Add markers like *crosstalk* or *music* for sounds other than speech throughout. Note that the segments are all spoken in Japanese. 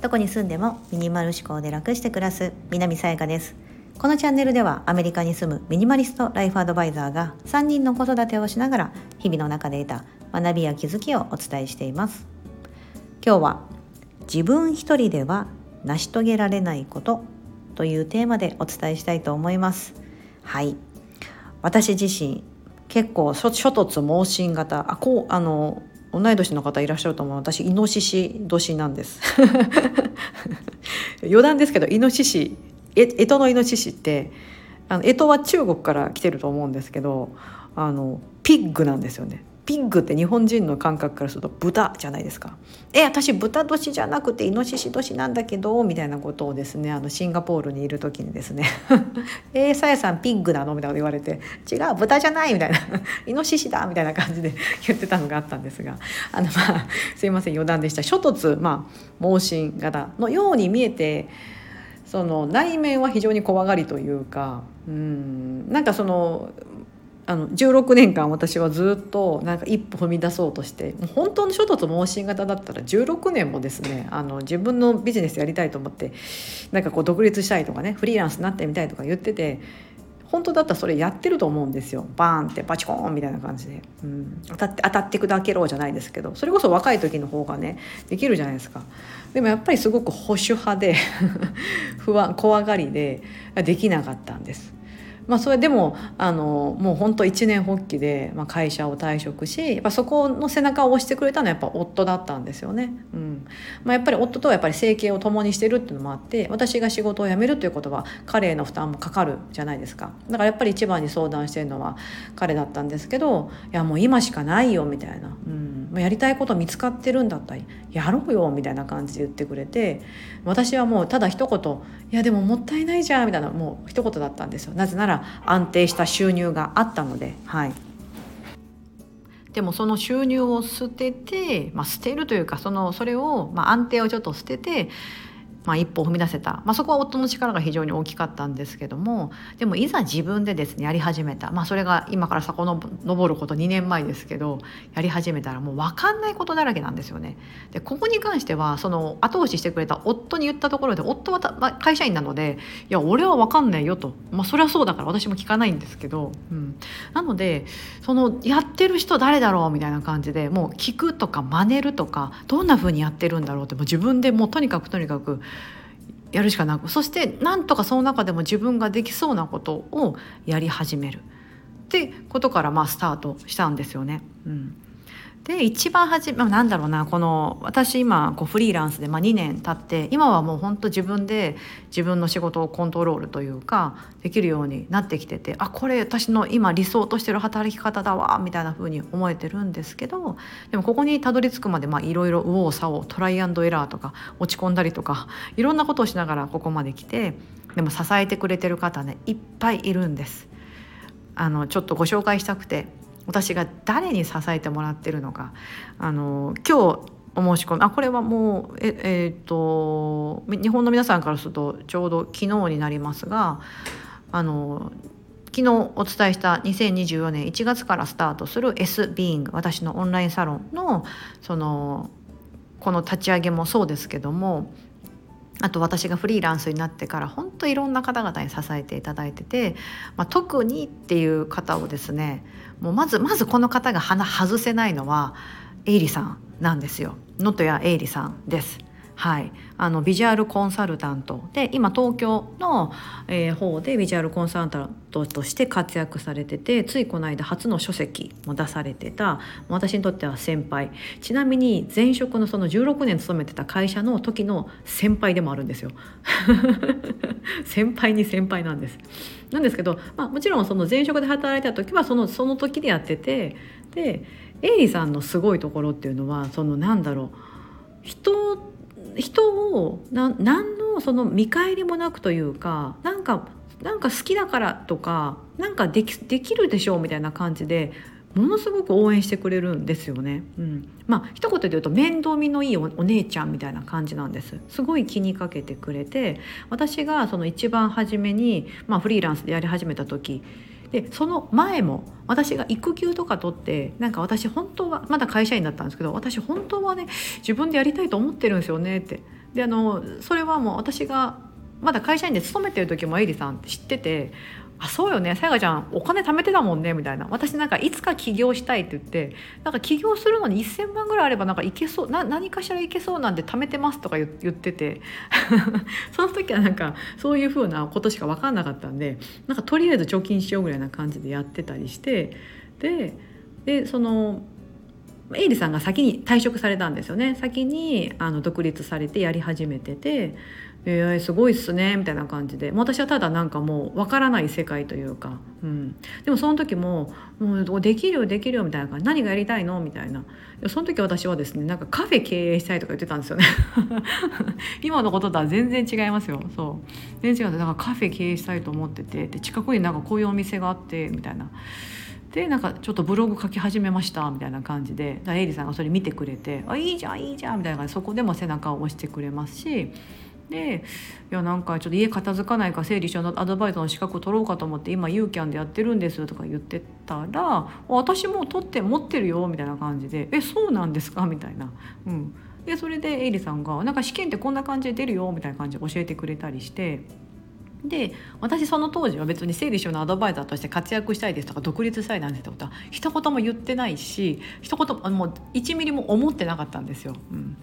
どこに住んでもミニマル思考で楽して暮らす南さやかです。このチャンネルではアメリカに住むミニマリストライフアドバイザーが3人の子育てをしながら日々の中で得た学びや気づきをお伝えしています。今日は自分一人では成し遂げられないことというテーマでお伝えしたいと思います。はい。私自身結構諸突猛進型。あこうあの同い年の方いらっしゃると思う。私イノシシ年なんです。*laughs* 余談ですけどイノシシえ干支のイノシシってあの干支は中国から来てると思うんですけどあのピッグなんですよね。ピッグって日本人の感覚からすると豚じゃないですか。え私豚年じゃなくてイノシシ年なんだけどみたいなことをですねあのシンガポールにいる時にですね「*laughs* えー、さやさんピッグなの?」みたいなこと言われて「違う豚じゃない」みたいな「*laughs* イノシシだ」みたいな感じで *laughs* 言ってたのがあったんですがあのまあすいません余談でした諸突まあ盲信型のように見えてその内面は非常に怖がりというかうんなんかそのあの16年間私はずっとなんか一歩踏み出そうとしてもう本当の諸突猛進型だったら16年もですねあの自分のビジネスやりたいと思ってなんかこう独立したいとかねフリーランスになってみたいとか言ってて本当だったらそれやってると思うんですよ。バーンってバチコーンみたいな感じで、うん、当たって当たって砕けろじゃないですけどそれこそ若い時の方がねできるじゃないですか。でもやっぱりすごく保守派で *laughs* 不安怖がりでできなかったんです。まあ、それでもあのもう本当一年発起で、まあ、会社を退職しやっぱそこの背中を押してくれたのはやっぱ夫だったんですよね。うん。まあ、やっぱり夫とはやっぱり生計を共にしてるっていうのもあって私が仕事を辞めるということは彼への負担もかかるじゃないですか。だからやっぱり一番に相談してるのは彼だったんですけどいやもう今しかないよみたいな、うん、やりたいこと見つかってるんだったらやろうよみたいな感じで言ってくれて私はもうただ一言「いやでももったいないじゃん」みたいなもう一言だったんですよ。なぜなら安定した収入があったのではい。でもその収入を捨てて、まあ、捨てるというかそのそれを、まあ、安定をちょっと捨ててまあ、一歩踏み出せた、まあ、そこは夫の力が非常に大きかったんですけどもでもいざ自分でですねやり始めた、まあ、それが今から遡ること2年前ですけどやり始めたらもう分かんないことだらけなんですよね。でここに関してはその後押ししてくれた夫に言ったところで夫はまあ、会社員なので「いや俺は分かんないよ」と、まあ、それはそうだから私も聞かないんですけど、うん、なのでそのやってる人誰だろう？みたいな感じでもう聞くとか真似るとかどんな風にやってるんだろうってもう自分でもうとにかくとにかくやるしかなくそしてなんとかその中でも自分ができそうなことをやり始めるってことからまあスタートしたんですよね。うんで一番初め、まあ、なんだろうなこの私今こうフリーランスで、まあ、2年経って今はもう本当自分で自分の仕事をコントロールというかできるようになってきててあこれ私の今理想としてる働き方だわみたいな風に思えてるんですけどでもここにたどり着くまでいろいろ右往左往トライアンドエラーとか落ち込んだりとかいろんなことをしながらここまで来てでも支えてくれてる方ねいっぱいいるんです。あのちょっとご紹介したくて私が誰に支えてもらってるのか。あの今日お申し込みあこれはもうええ、っと日本の皆さんからするとちょうど昨日になりますがあの昨日お伝えした2024年1月からスタートする S ビーイング私のオンラインサロンのそのこの立ち上げもそうですけどもあと私がフリーランスになってから本当いろんな方々に支えていただいてて、まあ、特にっていう方をですねもうまずまずこの方が鼻外せないのはエイリさんなんですよ能登谷エイリさんです。はい、あのビジュアルコンサルタント。で今東京の、えー、方でビジュアルコンサルタントとして活躍されててついこの間初の書籍も出されてた私にとっては先輩。ちなみに前職のその16年勤めてた会社の時の先輩でもあるんですよ。*laughs* 先輩に先輩なんです。なんですけど、まあ、もちろんその前職で働いた時はそのその時でやっててでエイリさんのすごいところっていうのはそのなんだろう。人人をな何のその見返りもなくというかなんかなんか好きだからとかなんかできできるでしょうみたいな感じでものすごく応援してくれるんですよね。うん、まあ一言で言うと面倒見のいいお姉ちゃんみたいな感じなんです。すごい気にかけてくれて私がその一番初めに、まあ、フリーランスでやり始めた時でその前も私が育休とか取ってなんか私本当はまだ会社員だったんですけど私本当はね自分でやりたいと思ってるんですよねってであのそれはもう私がまだ会社員で勤めてる時もエイリさんって知っててあそうよね。さやかちゃんお金貯めてたもんね。みたいな。私なんかいつか起業したいって言ってなんか起業するのに1,000万ぐらいあればなんかいけそうな何かしらいけそうなんで貯めてますとか言ってて。*laughs* その時はなんかそういうふうなことしか分かんなかったんでなんかとりあえず貯金しようぐらいな感じでやってたりしてででそのエイリさんが先に退職されたんですよね。先にあの独立されてやり始めててえー、すごいっすねみたいな感じで。私はただなんかもうわからない世界というか、うん、でもその時も「もうできるよできるよ」みたいな感じ「何がやりたいの?」みたいな。その時私はですねなんかカフェ経営したいとか言ってたんですよね。*laughs* 今のこととは全然違いますよ。そう。全然違うなんかカフェ経営したいと思ってて。で近くになんかこういうお店があってみたいな。でなんかちょっとブログ書き始めましたみたいな感じで。エイリさんがそれ見てくれて「あいいじゃんいいじゃん」みたいな感じで。そこでも背中を押してくれますし。でいやなんかちょっと家片付かないか整理収納アドバイザーの資格取ろうかと思って今ユーキャンでやってるんですとか言ってたら私も取って持ってるよみたいな感じでえそうなんですか？みたいな。うんでそれでエイリさんが「なんか試験ってこんな感じで出るよ」みたいな感じで教えてくれたりしてで私その当時は別に整理収納アドバイザーとして活躍したいですとか独立したいなんてことは一言も言ってないし一言もう1ミリも思ってなかったんですよ。うん、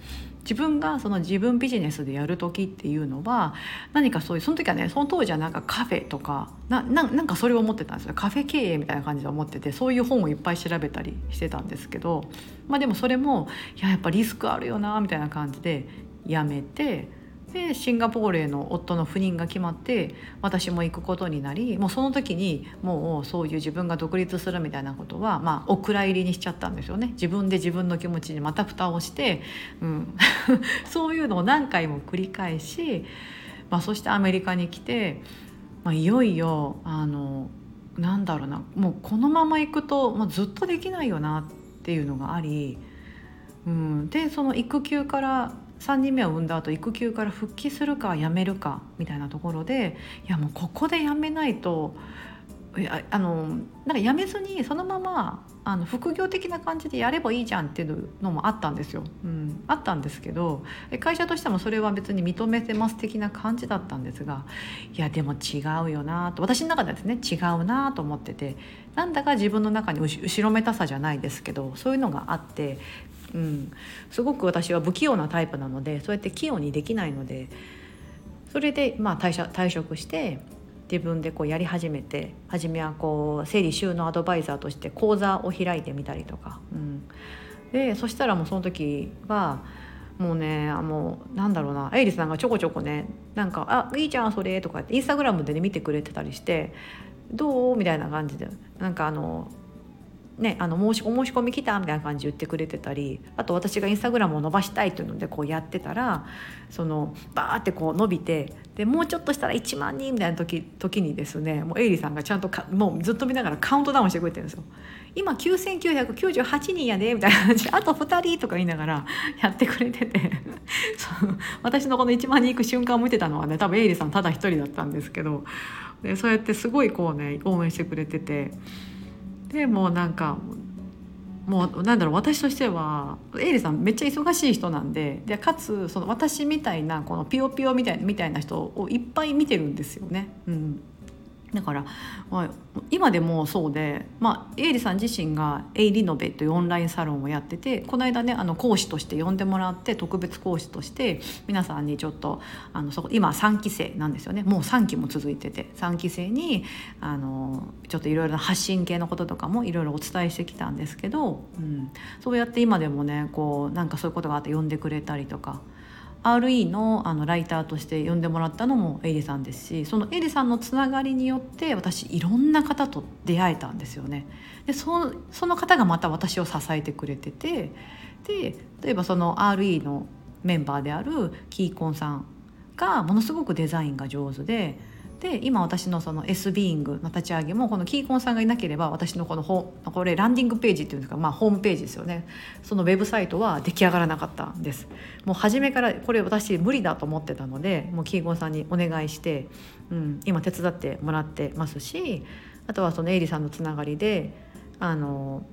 自分がその自分ビジネスでやる時っていうのは何かそういうその時はねその当時はなんかカフェとかななんかそれを思ってたんですよカフェ経営みたいな感じで思っててそういう本をいっぱい調べたりしてたんですけどまあでもそれもいややっぱリスクあるよなみたいな感じでやめて。でシンガポールへの夫の赴任が決まって私も行くことになりもうその時にもうそういう自分が独立するみたいなことは、まあ、お蔵入りにしちゃったんですよね。自分で自分の気持ちにまた蓋をして、うん、*laughs* そういうのを何回も繰り返し、まあ、そしてアメリカに来て、まあ、いよいよあのなんだろうなもうこのまま行くともうずっとできないよなっていうのがあり、うん、でその育休から3人目を産んだ後育休から復帰するか辞めるかみたいなところでいやもうここで辞めないとあのなんか辞めずにそのままあの副業的な感じでやればいいじゃんっていうのもあったんですよ、うん、あったんですけど会社としてもそれは別に認めてます的な感じだったんですがいやでも違うよなと。私の中ではですね違うなと思っててなんだか自分の中に後ろめたさじゃないですけどそういうのがあってうん、すごく私は不器用なタイプなのでそうやって器用にできないのでそれでまあ退社退職して自分でこうやり始めて初めはこう整理収納アドバイザーとして講座を開いてみたりとか、うん、でそしたらもうその時はもうねあもうなんだろうなエイリスさんがちょこちょこねなんか「あいいじゃんそれ」とかってインスタグラムでね見てくれてたりして「どう?」みたいな感じで。なんかあのね、あの申しお申し込み来たみたいな感じで言ってくれてたりあと私がインスタグラムを伸ばしたいというのでこうやってたらそのバーってこう伸びてでもうちょっとしたら1万人みたいな時時にですねもうエイリーさんがちゃんとかもうずっと見ながらカウントダウンしてくれてるんですよ。今9998人やでみたいな感じあと2人とか言いながらやってくれててそう私のこの1万人行く瞬間を見てたのはね多分エイリーさんただ一人だったんですけどでそうやってすごいこうね応援してくれてて。でもなんかもうなんだろう私としてはエイリさんめっちゃ忙しい人なんででかつその私みたいなこのピヨピヨみたいみたいな人をいっぱい見てるんですよね。うん、だから、まあ、今でもそうで、まあ、エイリさん自身がエイリノベというオンラインサロンをやっててこの間ねあの講師として呼んでもらって特別講師として皆さんにちょっとあのそこ今3期生なんですよね。もう3期も続いてて3期生にあのちょっといろいろな発信系のこととかもいろいろお伝えしてきたんですけど、うん、そうやって今でもねこうなんかそういうことがあって呼んでくれたりとか RE のあのライターとして呼んでもらったのもエイリさんですしそのエイリさんのつながりによって私いろんな方と出会えたんですよね。でそその方がまた私を支えてくれててで例えばその RE のメンバーであるキーコンさんがものすごくデザインが上手で。で今私のその S ビーイングの立ち上げもこのキーコンさんがいなければ私のこのホこれランディングページっていうんですか、まあ、ホームページですよね。そのウェブサイトは出来上がらなかったんです。もう初めからこれ私無理だと思ってたのでもうキーコンさんにお願いして、うん、今手伝ってもらってますしあとはそのエイリさんのつながりであの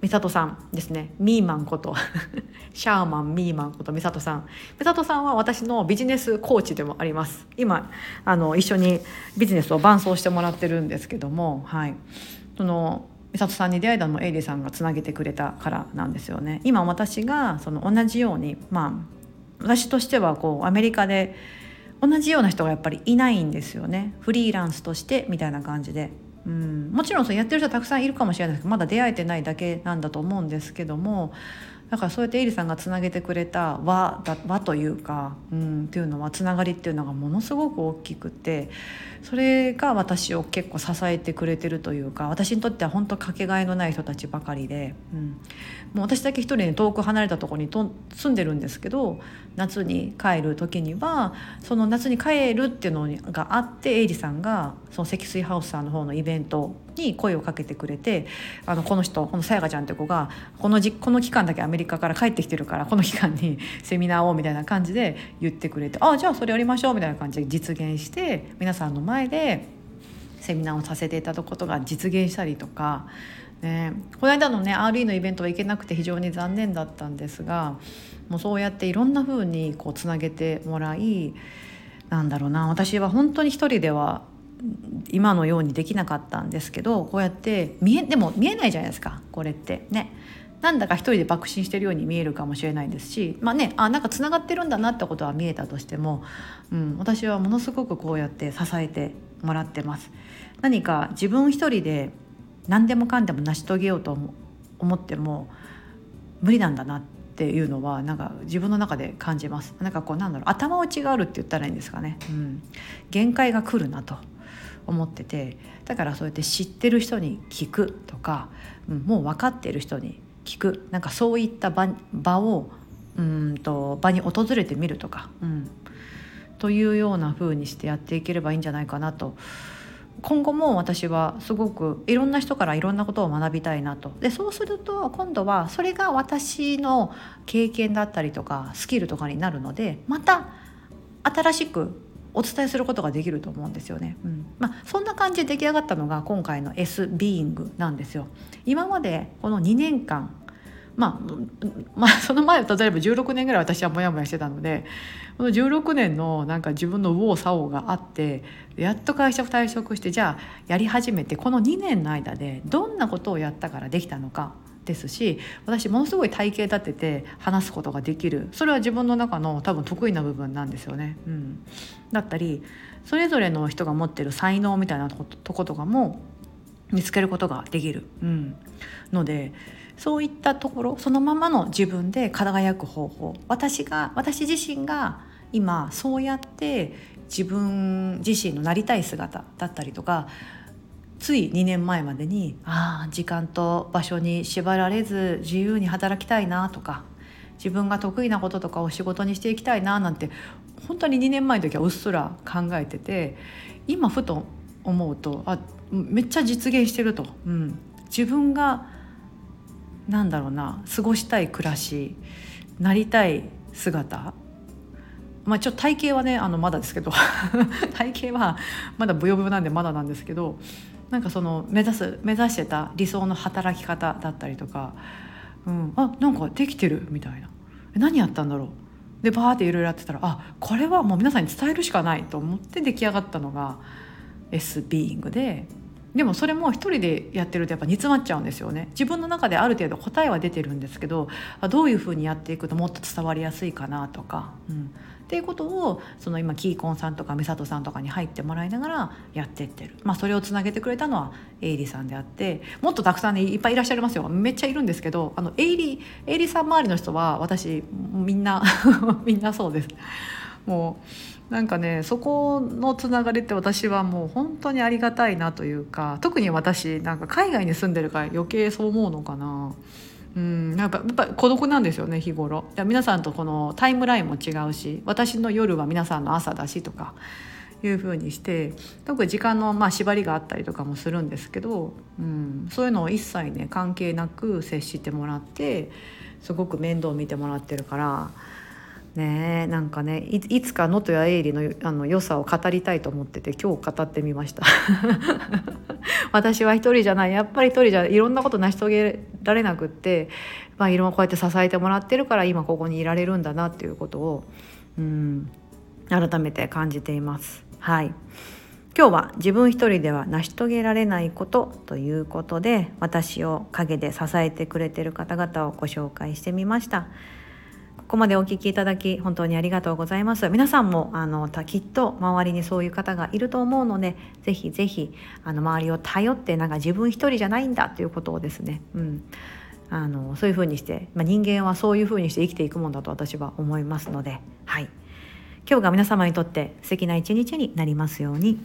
美里さんですね。ミーマンこと。*laughs* シャーマンミーマンこと美里さん。美里さんは私のビジネスコーチでもあります。今あの一緒にビジネスを伴走してもらってるんですけどもはい。その美里さんに出会いたのもエイリーさんがつなげてくれたからなんですよね。今私がその同じようにまあ私としてはこうアメリカで同じような人がやっぱりいないんですよね。フリーランスとしてみたいな感じで。うん、もちろんそやってる人はたくさんいるかもしれないですけどまだ出会えてないだけなんだと思うんですけどもだからそうやってエリさんがつなげてくれた和だ輪というか、うん、っていうのはつながりっていうのがものすごく大きくてそれが私を結構支えてくれてるというか私にとっては本当かけがえのない人たちばかりで、うん、もう私だけ一人で遠く離れたところにと住んでるんですけど夏に帰る時にはその夏に帰るっていうのがあってエイリさんがその積水ハウスさんの方のイベントに声をかけてくれてあのこの人このさやかちゃんって子がこのじこの期間だけアメリカから帰ってきてるからこの期間に *laughs* セミナーをみたいな感じで言ってくれてああじゃあそれやりましょうみたいな感じで実現して皆さんの前でセミナーをさせていただくことが実現したりとか、ね、この間のね RE のイベントは行けなくて非常に残念だったんですがもうそうやっていろんな風にこうつなげてもらいなんだろうな私は本当に一人では今のようにできなかったんですけどこうやって見えでも見えないじゃないですかこれってね。なんだか一人で爆心してるように見えるかもしれないですしまあねあなんかつながってるんだなってことは見えたとしても、うん、私はものすごくこうやって支えてもらってます。何か自分一人で何でもかんでも成し遂げようと思っても無理なんだなっていうのはなんか自分の中で感じます。なんかこうなんだろう頭打ちがあるって言ったらいいんですかね。うん、限界が来るなと。思っててだからそうやって知ってる人に聞くとか、うん、もう分かってる人に聞く。なんかそういった場場をうんと場に訪れてみるとか、うん、というような風にしてやっていければいいんじゃないかなと。今後も私はすごくいろんな人からいろんなことを学びたいなと。でそうすると今度はそれが私の経験だったりとかスキルとかになるのでまた新しくお伝えすることができると思うんですよね。うん。まあ、そんな感じで出来上がったのが今回の S ビーイングなんですよ。今までこの2年間まあ、まあ、*laughs* その前例えば16年ぐらい私はモヤモヤしてたのでこの16年のなんか自分の右往左往があってやっと会社を退職してじゃあやり始めてこの2年の間でどんなことをやったからできたのかですし私ものすごい体系立てて話すことができるそれは自分の中の多分得意な部分なんですよね。うん、だったりそれぞれの人が持ってる才能みたいなとことかも見つけることができる、うん、のでそういったところそのままの自分で輝く方法。私が私自身が今そうやって自分自身のなりたい姿だったりとかつい2年前までにああ時間と場所に縛られず自由に働きたいなとか自分が得意なこととかを仕事にしていきたいななんて本当に2年前の時はうっすら考えてて今ふと思うとあめっちゃ実現してると、うん、自分がなんだろうな過ごしたい暮らしなりたい姿。まあちょっと体型はねあのまだですけど。*laughs* 体型はまだブヨブヨなんでまだなんですけど。なんかその目指す目指してた理想の働き方だったりとか、うん、あなんかできてるみたいな。何やったんだろう。でバーっていろいろやってたらあこれはもう皆さんに伝えるしかないと思って出来上がったのが S ビーイングででもそれも一人でやってるとやっぱ煮詰まっちゃうんですよね。自分の中である程度答えは出てるんですけどどういうふうにやっていくともっと伝わりやすいかなとか、うん、っていうことをその今キーコンさんとか美里さんとかに入ってもらいながらやってってる、まあ、それをつなげてくれたのはエイリさんであってもっとたくさんねいっぱいいらっしゃいますよ。めっちゃいるんですけどあのエイリエイリさん周りの人は私みんな *laughs* みんなそうです。もうなんかねそこのつながりって私はもう本当にありがたいなというか特に私なんか海外に住んでるから余計そう思うのかな。うんやっぱやっぱ孤独なんですよね日頃皆さんとこのタイムラインも違うし私の夜は皆さんの朝だしとかいうふうにして特に時間のまあ縛りがあったりとかもするんですけど、うん、そういうのを一切ね関係なく接してもらってすごく面倒を見てもらってるから。ねなんかねいつか能登やエイリのあの良さを語りたいと思ってて今日語ってみました *laughs* 私は一人じゃないやっぱり一人じゃいろんなこと成し遂げられなくって、まあ、いろんなこうやって支えてもらってるから今ここにいられるんだなっていうことをうん改めて感じています。はい今日は自分一人では成し遂げられないことということで私を陰で支えてくれてる方々をご紹介してみました。ここまでお聞きいただき本当にありがとうございます。皆さんもあのきっと周りにそういう方がいると思うのでぜひぜひあの周りを頼ってなんか自分一人じゃないんだということをですね、うん、あのそういうふうにして、まあ、人間はそういうふうにして生きていくもんだと私は思いますので、はい、今日が皆様にとって素敵な一日になりますように。